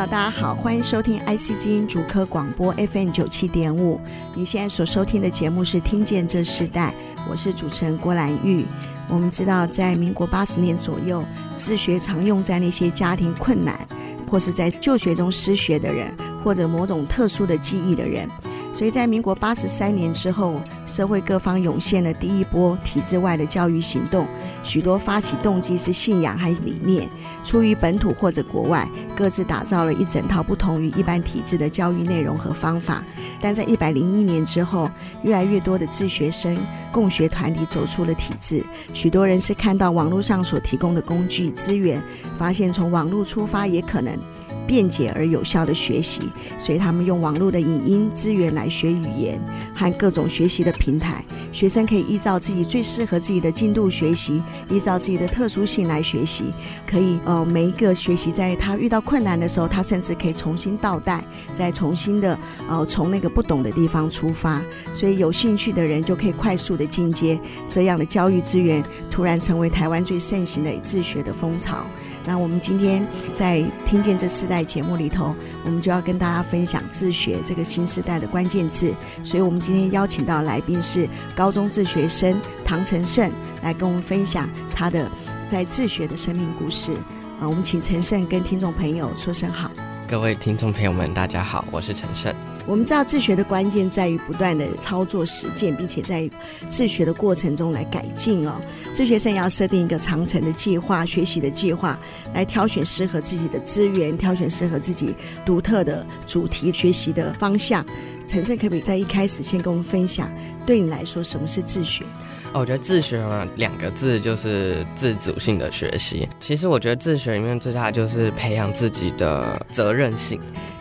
大家好，欢迎收听 IC 基因主科广播 FM 九七点五。你现在所收听的节目是《听见这世代》，我是主持人郭兰玉。我们知道，在民国八十年左右，自学常用在那些家庭困难，或是在就学中失学的人，或者某种特殊的记忆的人。所以在民国八十三年之后，社会各方涌现了第一波体制外的教育行动，许多发起动机是信仰还是理念。出于本土或者国外，各自打造了一整套不同于一般体制的教育内容和方法。但在一百零一年之后，越来越多的自学生共学团体走出了体制。许多人是看到网络上所提供的工具资源，发现从网络出发也可能。便捷而有效的学习，所以他们用网络的影音资源来学语言和各种学习的平台。学生可以依照自己最适合自己的进度学习，依照自己的特殊性来学习。可以呃，每一个学习在他遇到困难的时候，他甚至可以重新倒带，再重新的呃从那个不懂的地方出发。所以有兴趣的人就可以快速的进阶。这样的教育资源突然成为台湾最盛行的自学的风潮。那我们今天在听见这四代节目里头，我们就要跟大家分享自学这个新时代的关键字。所以，我们今天邀请到来宾是高中自学生唐成胜，来跟我们分享他的在自学的生命故事。啊，我们请陈胜跟听众朋友说声好。各位听众朋友们，大家好，我是陈胜。我们知道自学的关键在于不断的操作实践，并且在自学的过程中来改进哦。自学生要设定一个长程的计划、学习的计划，来挑选适合自己的资源，挑选适合自己独特的主题学习的方向。陈胜可不可以在一开始先跟我们分享，对你来说什么是自学？哦，我觉得自学嘛，两个字就是自主性的学习。其实我觉得自学里面最大的就是培养自己的责任心，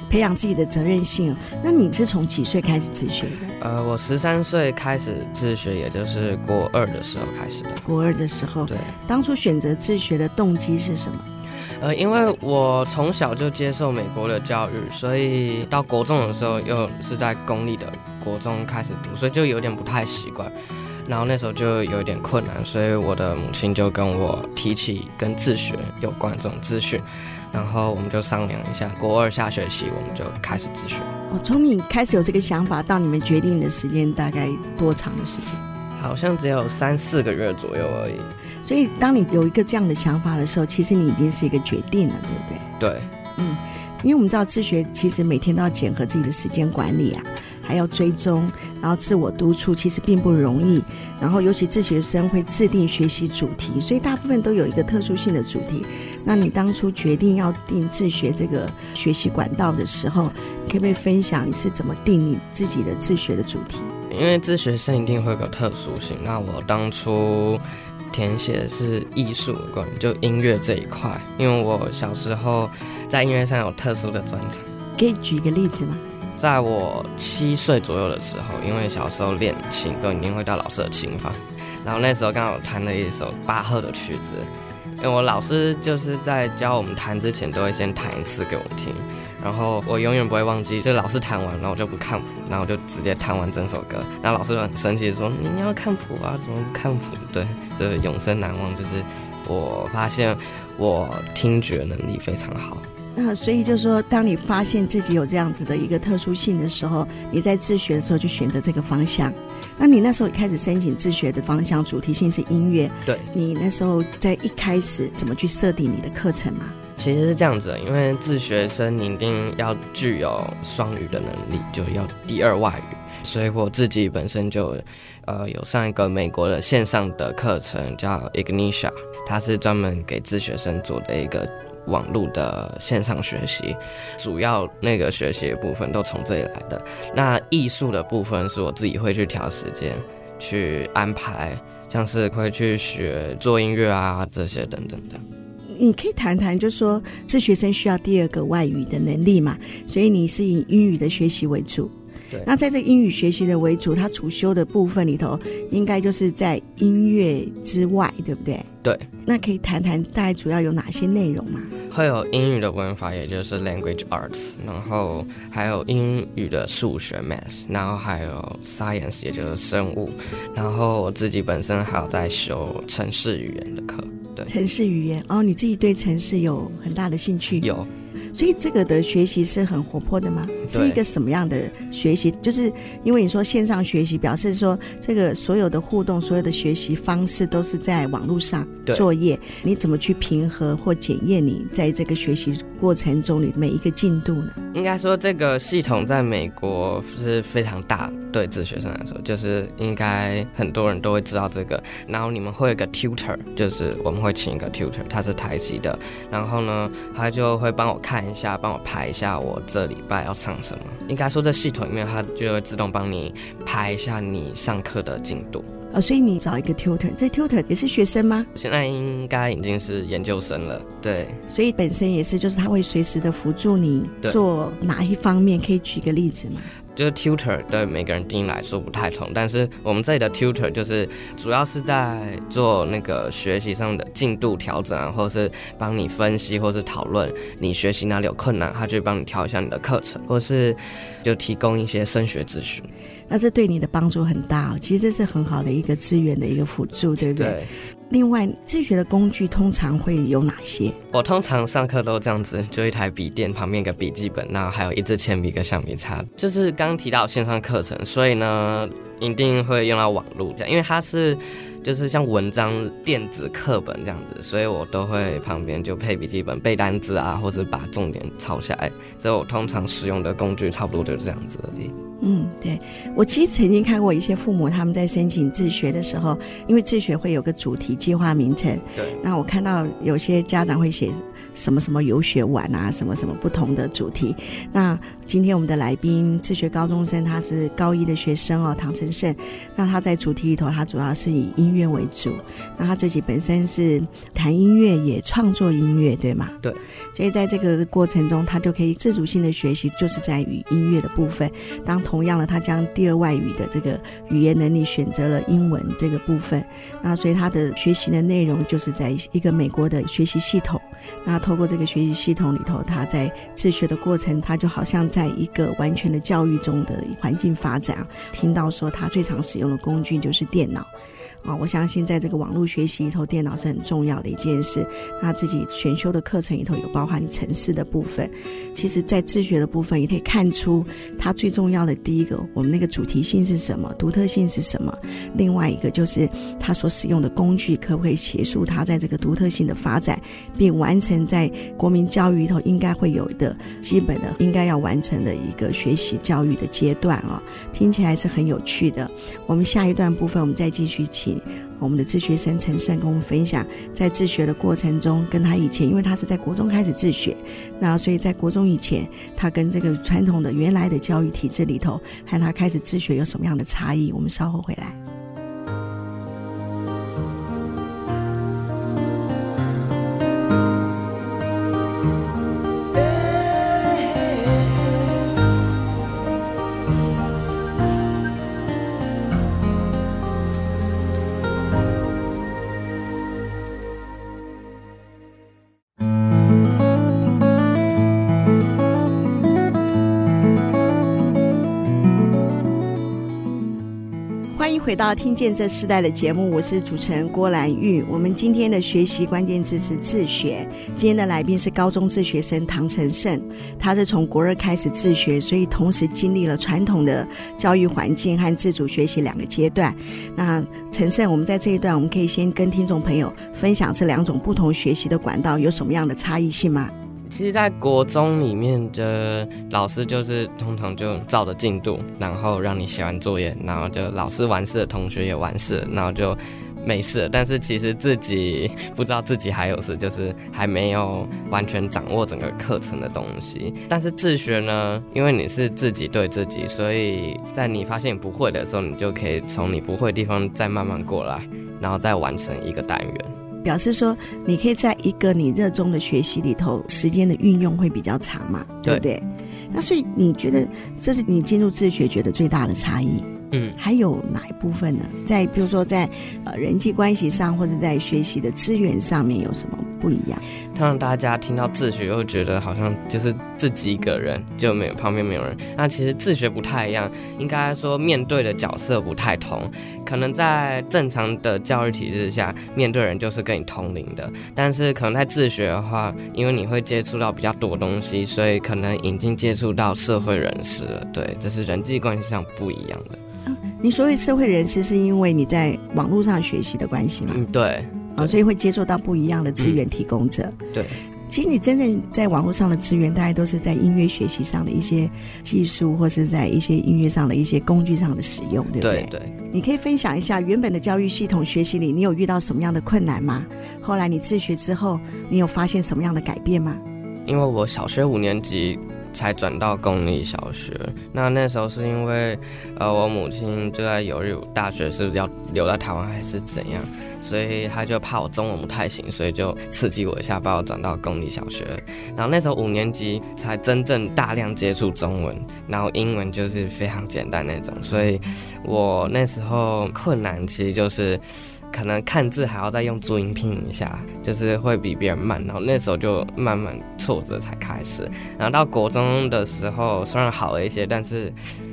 培养自己的责任心。那你是从几岁开始自学的？呃，我十三岁开始自学，也就是国二的时候开始的。国二的时候，对。当初选择自学的动机是什么？呃，因为我从小就接受美国的教育，所以到国中的时候又是在公立的国中开始读，所以就有点不太习惯。然后那时候就有点困难，所以我的母亲就跟我提起跟自学有关这种资讯，然后我们就商量一下，国二下学期我们就开始自学。哦，从你开始有这个想法到你们决定的时间大概多长的时间？好像只有三四个月左右而已。所以当你有一个这样的想法的时候，其实你已经是一个决定了，对不对？对，嗯，因为我们知道自学其实每天都要检核自己的时间管理啊。还要追踪，然后自我督促，其实并不容易。然后，尤其自学生会制定学习主题，所以大部分都有一个特殊性的主题。那你当初决定要定自学这个学习管道的时候，可不可以分享你是怎么定你自己的自学的主题？因为自学生一定会有个特殊性。那我当初填写的是艺术关于就音乐这一块，因为我小时候在音乐上有特殊的专长。可以举一个例子吗？在我七岁左右的时候，因为小时候练琴都一定会到老师的琴房，然后那时候刚好弹了一首巴赫的曲子，因为我老师就是在教我们弹之前都会先弹一次给我们听，然后我永远不会忘记，就老师弹完，然后我就不看谱，然后我就直接弹完整首歌，然后老师就很生气说，你要看谱啊，怎么不看谱？对，就是永生难忘，就是我发现我听觉能力非常好。那所以就是说，当你发现自己有这样子的一个特殊性的时候，你在自学的时候就选择这个方向。那你那时候开始申请自学的方向，主题性是音乐。对。你那时候在一开始怎么去设定你的课程吗？其实是这样子的，因为自学生你一定要具有双语的能力，就要第二外语。所以我自己本身就呃有上一个美国的线上的课程，叫 Ignition，它是专门给自学生做的一个。网络的线上学习，主要那个学习的部分都从这里来的。那艺术的部分是我自己会去调时间去安排，像是会去学做音乐啊这些等等的。你可以谈谈，就说自学生需要第二个外语的能力嘛？所以你是以英语的学习为主。对。那在这英语学习的为主，它主修的部分里头，应该就是在音乐之外，对不对？对。那可以谈谈大概主要有哪些内容吗？会有英语的文法，也就是 language arts，然后还有英语的数学 math，然后还有 science，也就是生物，然后我自己本身还有在修城市语言的课。对，城市语言哦，你自己对城市有很大的兴趣？有。所以这个的学习是很活泼的吗？是一个什么样的学习？就是因为你说线上学习，表示说这个所有的互动、所有的学习方式都是在网络上作业。你怎么去平和或检验你在这个学习过程中你每一个进度呢？应该说这个系统在美国是非常大，对自学生来说，就是应该很多人都会知道这个。然后你们会有个 tutor，就是我们会请一个 tutor，他是台籍的，然后呢，他就会帮我看。一下，帮我排一下，我这礼拜要上什么？应该说，在系统里面，它就会自动帮你排一下你上课的进度。哦，所以你找一个 tutor，这 tutor 也是学生吗？现在应该已经是研究生了。对，所以本身也是，就是他会随时的辅助你做哪一方面？可以举个例子吗？就是 tutor 对每个人定义来说不太同，但是我们这里的 tutor 就是主要是在做那个学习上的进度调整啊，或者是帮你分析，或是讨论你学习哪里有困难，他就帮你调一下你的课程，或是就提供一些升学咨询。那这对你的帮助很大哦，其实这是很好的一个资源的一个辅助，对不对？对。另外，自学的工具通常会有哪些？我通常上课都这样子，就一台笔电，旁边一个笔记本，然后还有一支铅笔、一个橡皮擦。就是刚提到线上课程，所以呢，一定会用到网络这样，因为它是就是像文章电子课本这样子，所以我都会旁边就配笔记本背单词啊，或是把重点抄下来。所以我通常使用的工具差不多就是这样子而已。嗯，对，我其实曾经看过一些父母他们在申请自学的时候，因为自学会有个主题计划名称，对，那我看到有些家长会写什么什么游学玩啊，什么什么不同的主题。那今天我们的来宾自学高中生，他是高一的学生哦，唐承胜。那他在主题里头，他主要是以音乐为主。那他自己本身是弹音乐，也创作音乐，对吗？对。所以在这个过程中，他就可以自主性的学习，就是在于音乐的部分。当同样的，他将第二外语的这个语言能力选择了英文这个部分。那所以他的学习的内容就是在一个美国的学习系统。那透过这个学习系统里头，他在自学的过程，他就好像在一个完全的教育中的环境发展。听到说他最常使用的工具就是电脑。啊，我相信在这个网络学习里头，电脑是很重要的一件事。那自己选修的课程里头有包含城市的部分。其实，在自学的部分也可以看出，它最重要的第一个，我们那个主题性是什么，独特性是什么。另外一个就是他所使用的工具，可不可以协助他在这个独特性的发展，并完成在国民教育里头应该会有的基本的应该要完成的一个学习教育的阶段啊。听起来是很有趣的。我们下一段部分，我们再继续请。我们的自学生陈胜跟我们分享，在自学的过程中，跟他以前，因为他是在国中开始自学，那所以在国中以前，他跟这个传统的原来的教育体制里头，和他开始自学有什么样的差异？我们稍后回来。到听见这世代的节目，我是主持人郭兰玉。我们今天的学习关键字是自学。今天的来宾是高中自学生唐承胜，他是从国二开始自学，所以同时经历了传统的教育环境和自主学习两个阶段。那承胜，我们在这一段，我们可以先跟听众朋友分享这两种不同学习的管道有什么样的差异性吗？其实，在国中里面的老师就是通常就照着进度，然后让你写完作业，然后就老师完事的，同学也完事，然后就没事。但是其实自己不知道自己还有事，就是还没有完全掌握整个课程的东西。但是自学呢，因为你是自己对自己，所以在你发现不会的时候，你就可以从你不会的地方再慢慢过来，然后再完成一个单元。表示说你可以在一个你热衷的学习里头，时间的运用会比较长嘛，对不对？那所以你觉得这是你进入自学觉得最大的差异？嗯，还有哪一部分呢？在比如说在呃人际关系上，或者在学习的资源上面有什么不一样？他让大家听到自学，又觉得好像就是自己一个人，就没有旁边没有人。那其实自学不太一样，应该说面对的角色不太同。可能在正常的教育体制下，面对人就是跟你同龄的，但是可能在自学的话，因为你会接触到比较多东西，所以可能已经接触到社会人士了。对，这是人际关系上不一样的。你所谓社会人士，是因为你在网络上学习的关系吗？嗯，对，哦，所以会接触到不一样的资源提供者。嗯、对，其实你真正在网络上的资源，大概都是在音乐学习上的一些技术，或是在一些音乐上的一些工具上的使用，对不对？对对。你可以分享一下原本的教育系统学习里，你有遇到什么样的困难吗？后来你自学之后，你有发现什么样的改变吗？因为我小学五年级。才转到公立小学，那那时候是因为，呃，我母亲就在犹豫大学是不是要留在台湾还是怎样，所以他就怕我中文不太行，所以就刺激我一下，把我转到公立小学。然后那时候五年级才真正大量接触中文，然后英文就是非常简单那种，所以我那时候困难其实就是。可能看字还要再用注音拼一下，就是会比别人慢。然后那时候就慢慢挫折才开始。然后到国中的时候，虽然好了一些，但是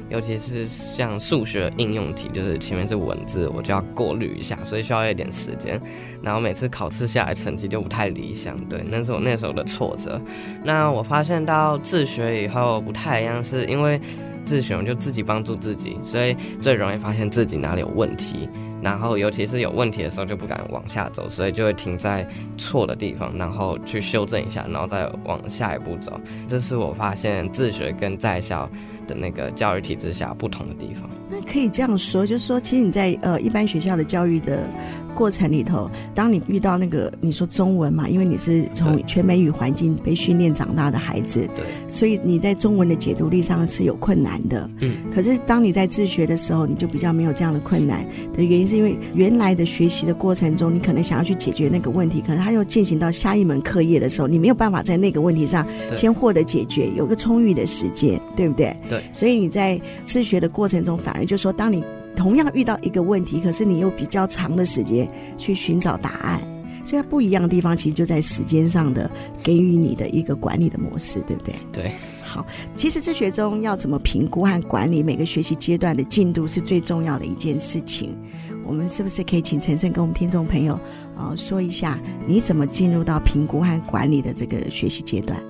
尤其是像数学应用题，就是前面是文字，我就要过滤一下，所以需要一点时间。然后每次考试下来成绩就不太理想，对，那是我那时候的挫折。那我发现到自学以后不太一样，是因为自学就自己帮助自己，所以最容易发现自己哪里有问题。然后，尤其是有问题的时候，就不敢往下走，所以就会停在错的地方，然后去修正一下，然后再往下一步走。这是我发现自学跟在校的那个教育体制下不同的地方。那可以这样说，就是说，其实你在呃一般学校的教育的。过程里头，当你遇到那个你说中文嘛，因为你是从全美语环境被训练长大的孩子，对，所以你在中文的解读力上是有困难的。嗯，可是当你在自学的时候，你就比较没有这样的困难。的原因，是因为原来的学习的过程中，你可能想要去解决那个问题，可能他又进行到下一门课业的时候，你没有办法在那个问题上先获得解决，有个充裕的时间，对不对？对，所以你在自学的过程中，反而就说，当你同样遇到一个问题，可是你又比较长的时间去寻找答案，所以它不一样的地方，其实就在时间上的给予你的一个管理的模式，对不对？对。好，其实自学中要怎么评估和管理每个学习阶段的进度，是最重要的一件事情。我们是不是可以请陈胜跟我们听众朋友呃说一下，你怎么进入到评估和管理的这个学习阶段？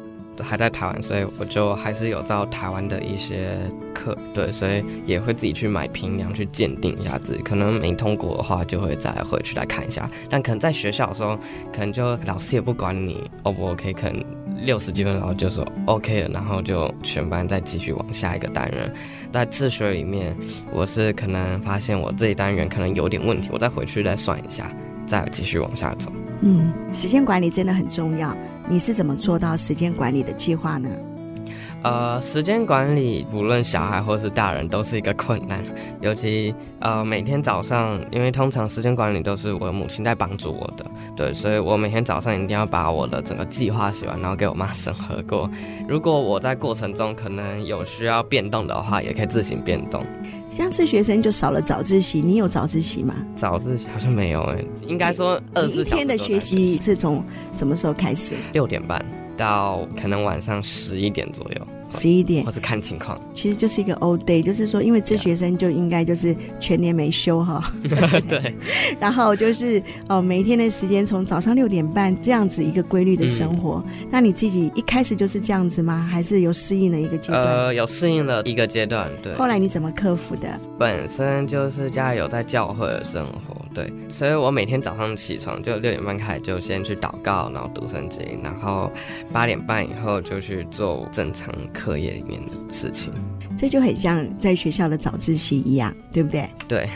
还在台湾，所以我就还是有照台湾的一些课，对，所以也会自己去买平量去鉴定一下自己，可能没通过的话，就会再回去来看一下。但可能在学校的时候，可能就老师也不管你 O 不 OK，可能六十几分，然后就说 OK 了，然后就全班再继续往下一个单元。在自学里面，我是可能发现我这一单元可能有点问题，我再回去再算一下，再继续往下走。嗯，时间管理真的很重要。你是怎么做到时间管理的计划呢？呃，时间管理不论小孩或是大人都是一个困难，尤其呃每天早上，因为通常时间管理都是我母亲在帮助我的，对，所以我每天早上一定要把我的整个计划写完，然后给我妈审核过。如果我在过程中可能有需要变动的话，也可以自行变动。像是学生就少了早自习，你有早自习吗？早自习好像没有诶、欸，应该说二十四小时。一天的学习是从什么时候开始？六点半到可能晚上十一点左右。十一点，或是看情况，其实就是一个 all day，就是说，因为这学生就应该就是全年没休哈。对。然后就是哦，每一天的时间从早上六点半这样子一个规律的生活。嗯。那你自己一开始就是这样子吗？还是有适应的一个阶段？呃，有适应了一个阶段，对。后来你怎么克服的？本身就是家里有在教会的生活，对，所以我每天早上起床就六点半开始就先去祷告，然后读圣经，然后八点半以后就去做正常课业里面的事情，这就很像在学校的早自习一样，对不对？对，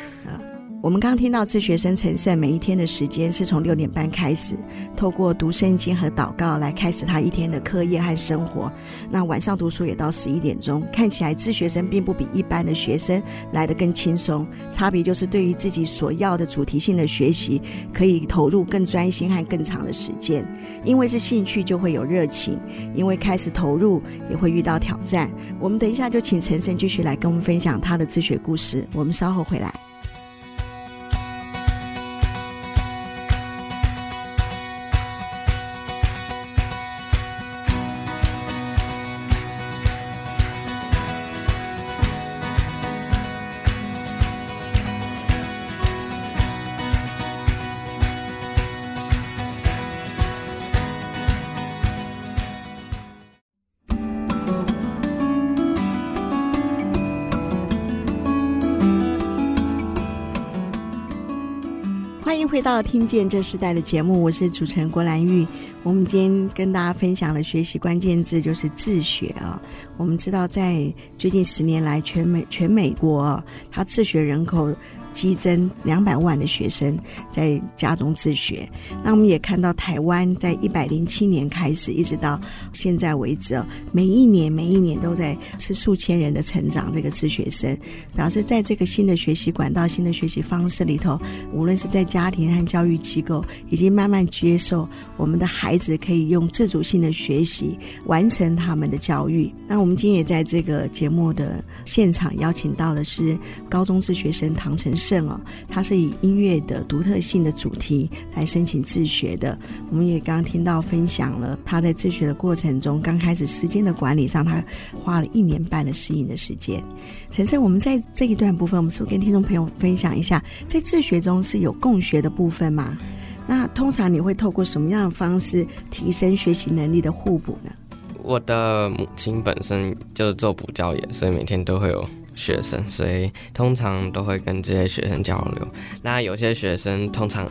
我们刚听到自学生陈胜每一天的时间是从六点半开始，透过读圣经和祷告来开始他一天的课业和生活。那晚上读书也到十一点钟，看起来自学生并不比一般的学生来得更轻松，差别就是对于自己所要的主题性的学习，可以投入更专心和更长的时间。因为是兴趣，就会有热情；因为开始投入，也会遇到挑战。我们等一下就请陈胜继续来跟我们分享他的自学故事。我们稍后回来。回到听见这时代的节目，我是主持人郭兰玉。我们今天跟大家分享的学习关键字就是自学啊。我们知道，在最近十年来，全美全美国，它自学人口。激增两百万的学生在家中自学，那我们也看到台湾在一百零七年开始，一直到现在为止，每一年每一年都在是数千人的成长。这个自学生表示，在这个新的学习管道、新的学习方式里头，无论是在家庭和教育机构，已经慢慢接受我们的孩子可以用自主性的学习完成他们的教育。那我们今天也在这个节目的现场邀请到的是高中自学生唐晨胜哦，他是以音乐的独特性的主题来申请自学的。我们也刚刚听到分享了他在自学的过程中，刚开始时间的管理上，他花了一年半的适应的时间。承胜，我们在这一段部分，我们是不是跟听众朋友分享一下，在自学中是有共学的部分吗？那通常你会透过什么样的方式提升学习能力的互补呢？我的母亲本身就是做补教业，所以每天都会有。学生，所以通常都会跟这些学生交流。那有些学生通常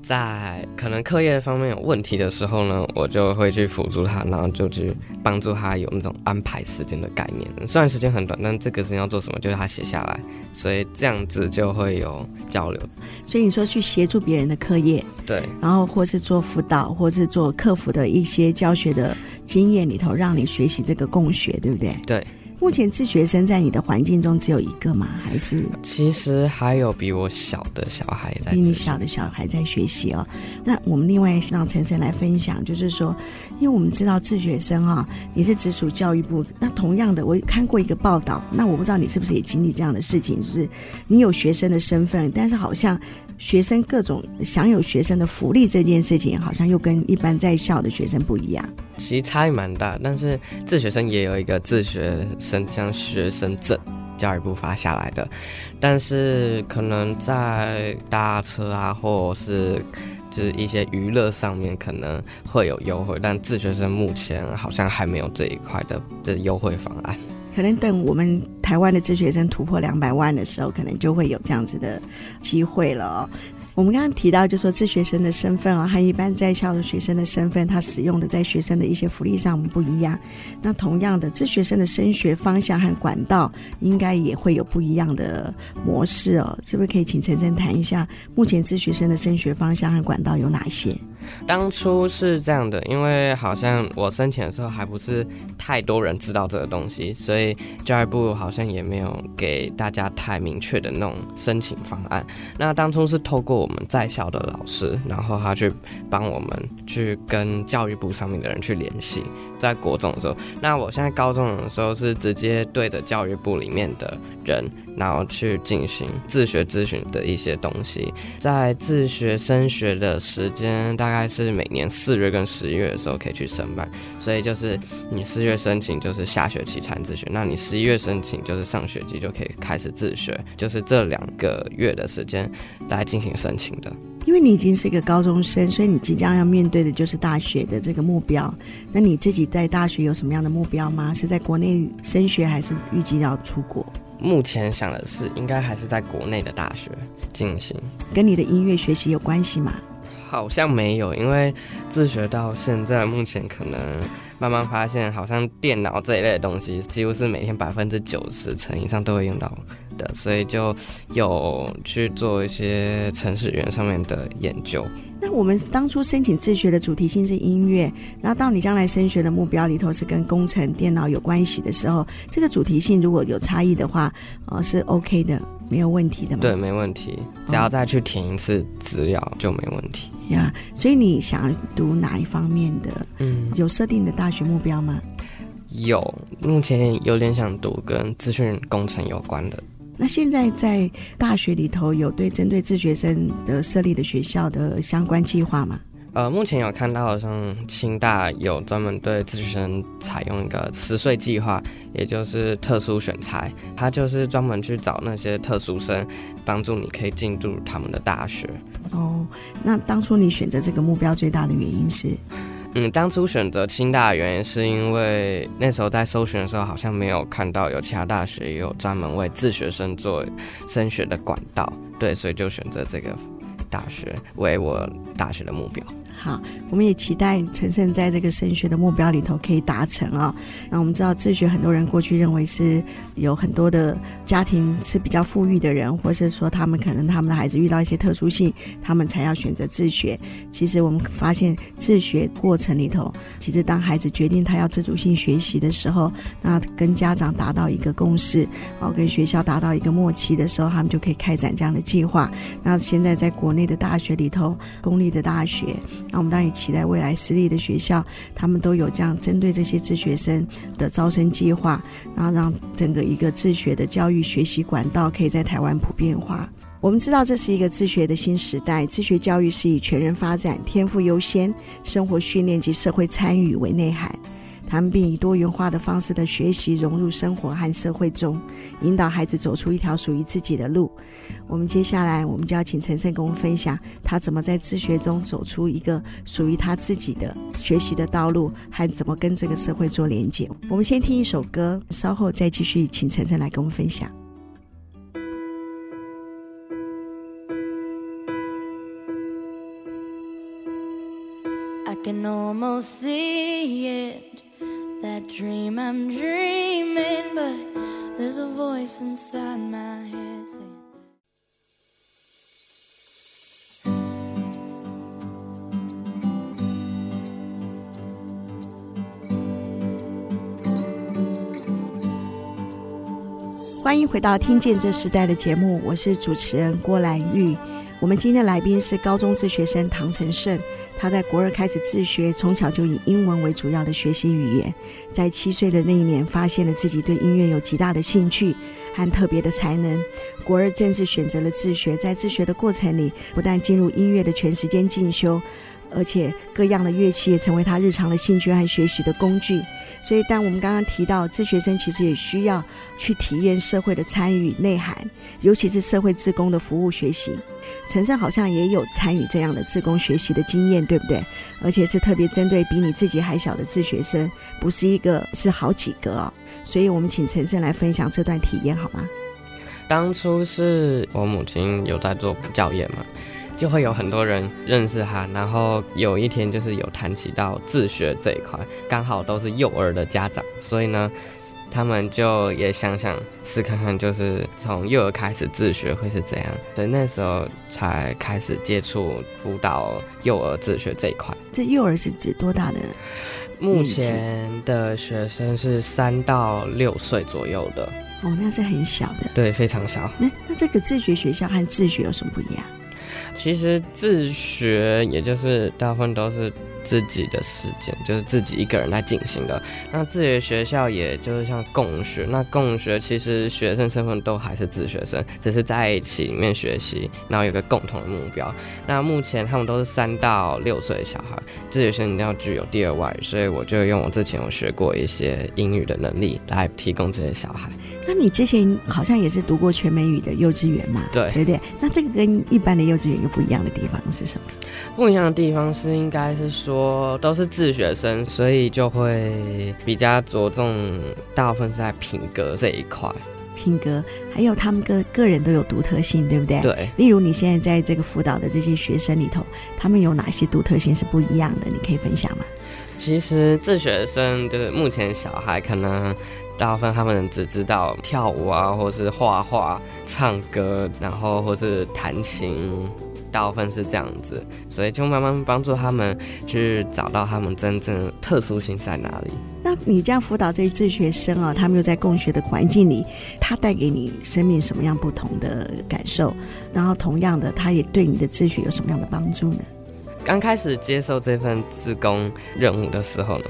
在可能课业方面有问题的时候呢，我就会去辅助他，然后就去帮助他有那种安排时间的概念。虽然时间很短，但这个事情要做什么，就是他写下来，所以这样子就会有交流。所以你说去协助别人的课业，对，然后或是做辅导，或是做客服的一些教学的经验里头，让你学习这个共学，对不对？对。目前自学生在你的环境中只有一个吗？还是其实还有比我小的小孩在比你小的小孩在学习哦。那我们另外让陈生来分享，就是说，因为我们知道自学生啊，你是直属教育部，那同样的，我看过一个报道，那我不知道你是不是也经历这样的事情，就是你有学生的身份，但是好像。学生各种享有学生的福利这件事情，好像又跟一般在校的学生不一样。其实差异蛮大，但是自学生也有一个自学生像学生证，教育部发下来的。但是可能在搭车啊，或是就是一些娱乐上面可能会有优惠，但自学生目前好像还没有这一块的的优惠方案。可能等我们台湾的自学生突破两百万的时候，可能就会有这样子的机会了哦。我们刚刚提到，就说自学生的身份啊，和一般在校的学生的身份，他使用的在学生的一些福利上不一样。那同样的，自学生的升学方向和管道，应该也会有不一样的模式哦。是不是可以请承胜谈一下，目前自学生的升学方向和管道有哪些？当初是这样的，因为好像我申请的时候还不是太多人知道这个东西，所以教育部好像也没有给大家太明确的那种申请方案。那当初是透过我。们在校的老师，然后他去帮我们去跟教育部上面的人去联系，在国中的时候，那我现在高中的时候是直接对着教育部里面的人，然后去进行自学咨询的一些东西。在自学升学的时间大概是每年四月跟十一月的时候可以去申办，所以就是你四月申请就是下学期才自学，那你十一月申请就是上学期就可以开始自学，就是这两个月的时间来进行申请的。因为你已经是一个高中生，所以你即将要面对的就是大学的这个目标。那你自己在大学有什么样的目标吗？是在国内升学，还是预计要出国？目前想的是，应该还是在国内的大学进行。跟你的音乐学习有关系吗？好像没有，因为自学到现在，目前可能慢慢发现，好像电脑这一类的东西，几乎是每天百分之九十成以上都会用到的，所以就有去做一些程式语言上面的研究。那我们当初申请自学的主题性是音乐，然后到你将来升学的目标里头是跟工程、电脑有关系的时候，这个主题性如果有差异的话，呃，是 OK 的，没有问题的吗？对，没问题，只要再去填一次资料就没问题。呀、嗯，所以你想要读哪一方面的？嗯，有设定的大学目标吗？有，目前有点想读跟资讯工程有关的。那现在在大学里头有对针对自学生的设立的学校的相关计划吗？呃，目前有看到好像清大有专门对自学生采用一个十岁计划，也就是特殊选材，他就是专门去找那些特殊生，帮助你可以进入他们的大学。哦，那当初你选择这个目标最大的原因是？嗯，当初选择清大的原因是因为那时候在搜寻的时候，好像没有看到有其他大学也有专门为自学生做升学的管道，对，所以就选择这个大学为我大学的目标。好，我们也期待陈胜在这个升学的目标里头可以达成啊、哦。那我们知道自学，很多人过去认为是有很多的家庭是比较富裕的人，或是说他们可能他们的孩子遇到一些特殊性，他们才要选择自学。其实我们发现自学过程里头，其实当孩子决定他要自主性学习的时候，那跟家长达到一个共识，哦，跟学校达到一个默契的时候，他们就可以开展这样的计划。那现在在国内的大学里头，公立的大学。那我们当然也期待未来私立的学校，他们都有这样针对这些自学生的招生计划，然后让整个一个自学的教育学习管道可以在台湾普遍化。我们知道这是一个自学的新时代，自学教育是以全人发展、天赋优先、生活训练及社会参与为内涵。他们并以多元化的方式的学习融入生活和社会中，引导孩子走出一条属于自己的路。我们接下来，我们就要请承胜跟我们分享他怎么在自学中走出一个属于他自己的学习的道路，还怎么跟这个社会做连接。我们先听一首歌，稍后再继续请承胜来跟我们分享。I can almost see it. 欢迎回到《听见这时代》的节目，我是主持人郭兰玉。我们今天的来宾是高中自学生唐承胜。他在国二开始自学，从小就以英文为主要的学习语言。在七岁的那一年，发现了自己对音乐有极大的兴趣和特别的才能。国二正式选择了自学，在自学的过程里，不但进入音乐的全时间进修。而且各样的乐器也成为他日常的兴趣和学习的工具。所以，当我们刚刚提到自学生其实也需要去体验社会的参与内涵，尤其是社会自工的服务学习。陈胜好像也有参与这样的自工学习的经验，对不对？而且是特别针对比你自己还小的自学生，不是一个，是好几个。所以我们请陈胜来分享这段体验好吗？当初是我母亲有在做教研嘛。就会有很多人认识他，然后有一天就是有谈起到自学这一块，刚好都是幼儿的家长，所以呢，他们就也想想试看看，就是从幼儿开始自学会是怎样，所以那时候才开始接触辅导幼儿自学这一块。这幼儿是指多大的？目前的学生是三到六岁左右的。哦，那是很小的。对，非常小。那那这个自学学校和自学有什么不一样？其实自学，也就是大部分都是自己的时间，就是自己一个人来进行的。那自学学校，也就是像共学。那共学其实学生身份都还是自学生，只是在一起里面学习，然后有个共同的目标。那目前他们都是三到六岁的小孩，自学生一定要具有第二外语，所以我就用我之前有学过一些英语的能力来提供这些小孩。那你之前好像也是读过全美语的幼稚园嘛？对，对不对？那这个跟一般的幼稚园又不一样的地方是什么？不一样的地方是，应该是说都是自学生，所以就会比较着重，大部分是在品格这一块。品格，还有他们个个人都有独特性，对不对？对。例如你现在在这个辅导的这些学生里头，他们有哪些独特性是不一样的？你可以分享吗？其实自学生就是目前小孩可能。大部分他们只知道跳舞啊，或是画画、唱歌，然后或是弹琴。大部分是这样子，所以就慢慢帮助他们去找到他们真正特殊性在哪里。那你这样辅导这些自学生啊，他们又在共学的环境里，他带给你生命什么样不同的感受？然后同样的，他也对你的自学有什么样的帮助呢？刚开始接受这份自工任务的时候呢，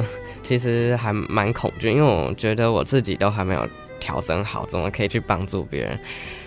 其实还蛮恐惧，因为我觉得我自己都还没有调整好，怎么可以去帮助别人？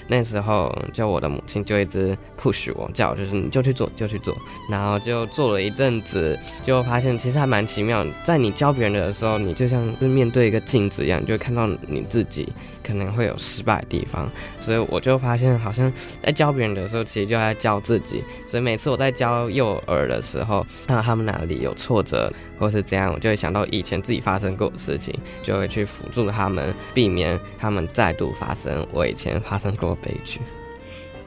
那时候，就我的母亲就一直 push 我，叫我就是你就去做，就去做。然后就做了一阵子，就发现其实还蛮奇妙。在你教别人的时候，你就像是面对一个镜子一样，就会看到你自己。可能会有失败的地方，所以我就发现，好像在教别人的时候，其实就在教自己。所以每次我在教幼儿的时候，看到他们哪里有挫折，或是这样，我就会想到以前自己发生过的事情，就会去辅助他们，避免他们再度发生我以前发生过的悲剧。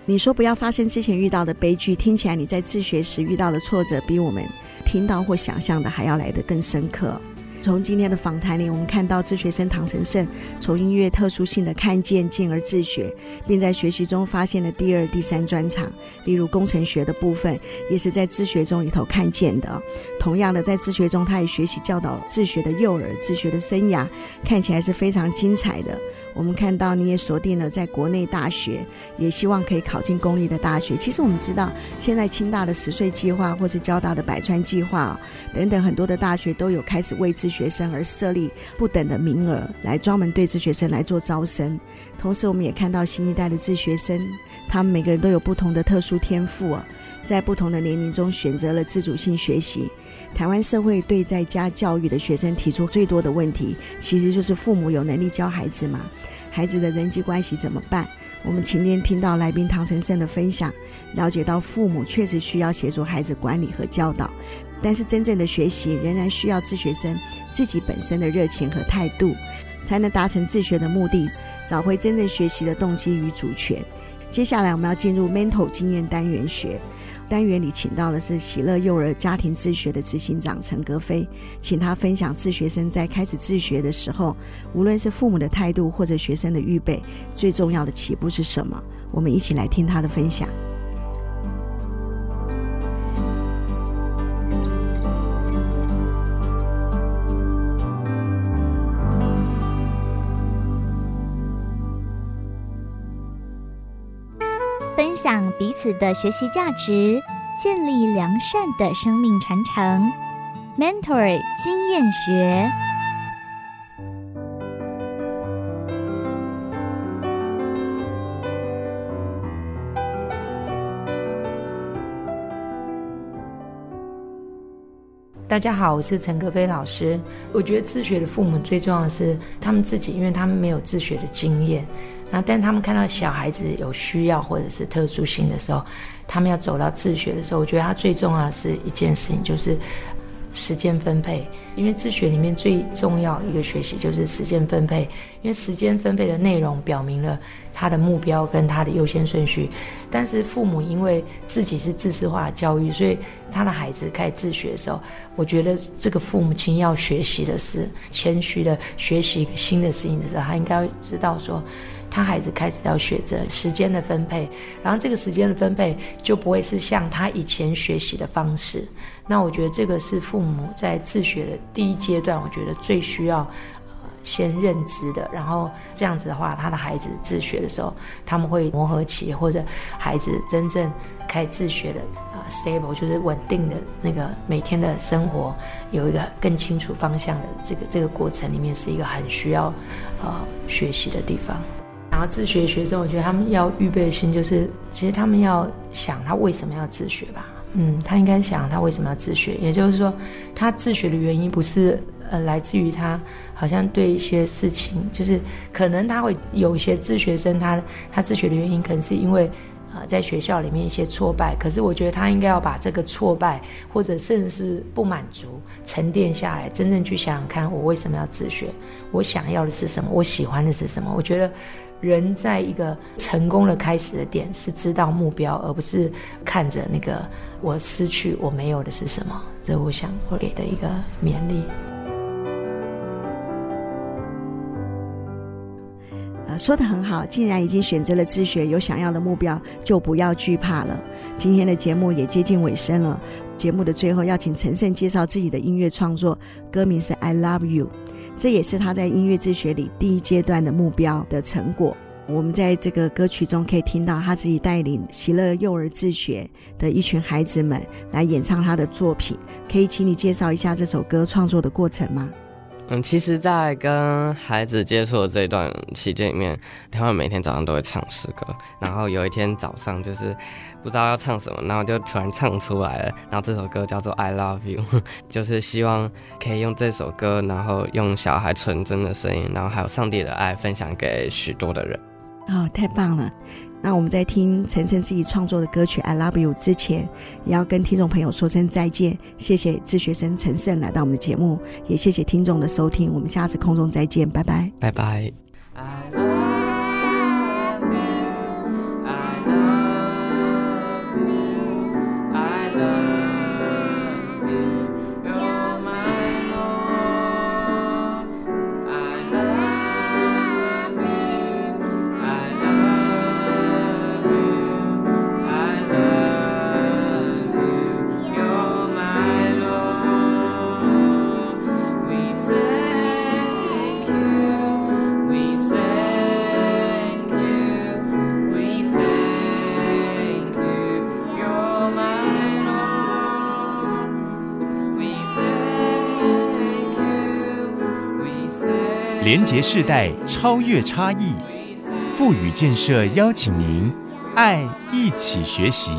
你说不要发生之前遇到的悲剧，听起来你在自学时遇到的挫折，比我们听到或想象的还要来得更深刻。从今天的访谈里，我们看到自学生唐承胜从音乐特殊性的看见，进而自学，并在学习中发现了第二、第三专长。例如工程学的部分，也是在自学中里头看见的。同样的，在自学中，他也学习教导自学的幼儿，自学的生涯看起来是非常精彩的。我们看到你也锁定了在国内大学，也希望可以考进公立的大学。其实我们知道，现在清大的十岁计划，或是交大的百川计划等等很多的大学都有开始为自学生而设立不等的名额，来专门对自学生来做招生。同时，我们也看到新一代的自学生，他们每个人都有不同的特殊天赋啊，在不同的年龄中选择了自主性学习。台湾社会对在家教育的学生提出最多的问题，其实就是父母有能力教孩子吗？孩子的人际关系怎么办？我们今天听到来宾唐承胜的分享，了解到父母确实需要协助孩子管理和教导，但是真正的学习仍然需要自学生自己本身的热情和态度，才能达成自学的目的，找回真正学习的动机与主权。接下来我们要进入 mental 经验单元学。单元里请到的是喜乐幼儿家庭自学的执行长陈格飞，请他分享自学生在开始自学的时候，无论是父母的态度或者学生的预备，最重要的起步是什么？我们一起来听他的分享。讲彼此的学习价值，建立良善的生命传承。Mentor 经验学。大家好，我是陈格飞老师。我觉得自学的父母最重要的是他们自己，因为他们没有自学的经验。那但他们看到小孩子有需要或者是特殊性的时候，他们要走到自学的时候，我觉得他最重要的是一件事情，就是时间分配。因为自学里面最重要一个学习就是时间分配，因为时间分配的内容表明了他的目标跟他的优先顺序。但是父母因为自己是知识化教育，所以他的孩子开始自学的时候，我觉得这个父母亲要学习的是谦虚的学习一个新的事情的时候，他应该知道说。他孩子开始要学着时间的分配，然后这个时间的分配就不会是像他以前学习的方式。那我觉得这个是父母在自学的第一阶段，我觉得最需要先认知的。然后这样子的话，他的孩子自学的时候，他们会磨合期，或者孩子真正开自学的呃 stable 就是稳定的那个每天的生活有一个更清楚方向的这个这个过程里面，是一个很需要呃学习的地方。然后自学学生，我觉得他们要预备心就是，其实他们要想他为什么要自学吧。嗯，他应该想他为什么要自学，也就是说，他自学的原因不是呃来自于他好像对一些事情，就是可能他会有一些自学生他他自学的原因可能是因为呃在学校里面一些挫败，可是我觉得他应该要把这个挫败或者甚至是不满足沉淀下来，真正去想想看我为什么要自学，我想要的是什么，我喜欢的是什么，我觉得。人在一个成功的开始的点是知道目标，而不是看着那个我失去我没有的是什么。这我想我给的一个勉励。呃，说得很好，既然已经选择了自学，有想要的目标，就不要惧怕了。今天的节目也接近尾声了，节目的最后要请陈胜介绍自己的音乐创作，歌名是《I Love You》，这也是他在音乐自学里第一阶段的目标的成果。我们在这个歌曲中可以听到他自己带领喜乐幼儿自学的一群孩子们来演唱他的作品，可以请你介绍一下这首歌创作的过程吗？嗯，其实，在跟孩子接触的这段期间里面，他们每天早上都会唱诗歌。然后有一天早上，就是不知道要唱什么，然后就突然唱出来了。然后这首歌叫做《I Love You 》，就是希望可以用这首歌，然后用小孩纯真的声音，然后还有上帝的爱，分享给许多的人。哦，太棒了！那我们在听陈胜自己创作的歌曲《I Love You》之前，也要跟听众朋友说声再见。谢谢自学生陈胜来到我们的节目，也谢谢听众的收听。我们下次空中再见，拜拜，拜拜。结世代，超越差异，富予建设邀请您，爱一起学习。